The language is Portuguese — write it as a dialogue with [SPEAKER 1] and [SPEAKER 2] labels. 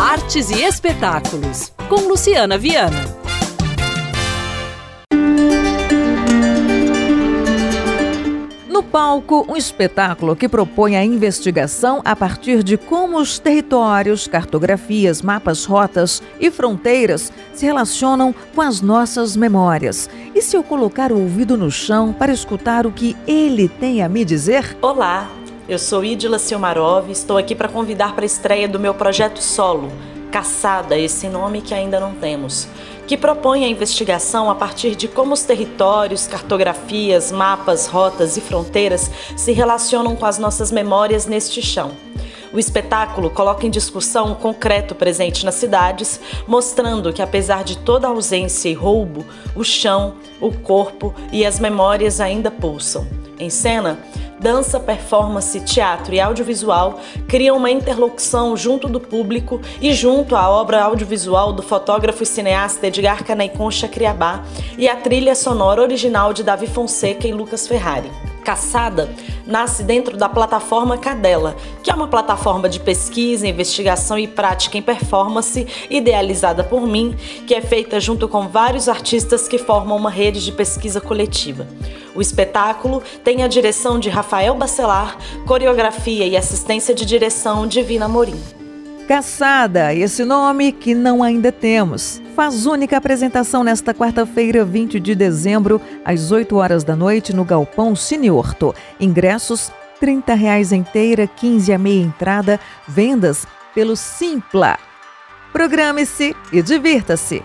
[SPEAKER 1] Artes e espetáculos, com Luciana Viana.
[SPEAKER 2] No palco, um espetáculo que propõe a investigação a partir de como os territórios, cartografias, mapas, rotas e fronteiras se relacionam com as nossas memórias. E se eu colocar o ouvido no chão para escutar o que ele tem a me dizer?
[SPEAKER 3] Olá, eu sou Idila Silmarov e estou aqui para convidar para a estreia do meu projeto solo, Caçada, esse nome que ainda não temos que propõe a investigação a partir de como os territórios, cartografias, mapas, rotas e fronteiras se relacionam com as nossas memórias neste chão. O espetáculo coloca em discussão o concreto presente nas cidades, mostrando que, apesar de toda ausência e roubo, o chão, o corpo e as memórias ainda pulsam. Em cena, dança, performance, teatro e audiovisual criam uma interlocução junto do público e junto à obra audiovisual do fotógrafo e cineasta Edgar Canaiconcha Criabá e a trilha sonora original de Davi Fonseca e Lucas Ferrari. Caçada nasce dentro da plataforma Cadela, que é uma plataforma de pesquisa, investigação e prática em performance idealizada por mim, que é feita junto com vários artistas que formam uma rede de pesquisa coletiva. O espetáculo tem a direção de Rafael Bacelar, coreografia e assistência de direção de Vina Morim.
[SPEAKER 2] Caçada, esse nome que não ainda temos. Faz única apresentação nesta quarta-feira, 20 de dezembro, às 8 horas da noite, no Galpão Cine Horto. Ingressos 30 reais inteira, 15 a meia entrada, vendas pelo Simpla. Programe-se e divirta-se!